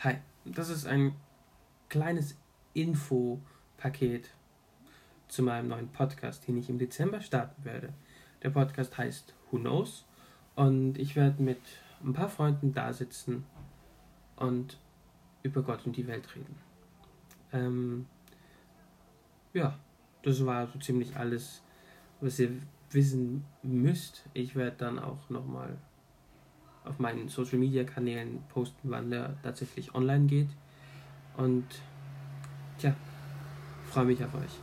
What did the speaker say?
Hi, das ist ein kleines Infopaket zu meinem neuen Podcast, den ich im Dezember starten werde. Der Podcast heißt Who Knows und ich werde mit ein paar Freunden da sitzen und über Gott und die Welt reden. Ähm, ja, das war so ziemlich alles, was ihr wissen müsst. Ich werde dann auch nochmal auf meinen Social Media Kanälen posten, wann der tatsächlich online geht. Und tja, freue mich auf euch.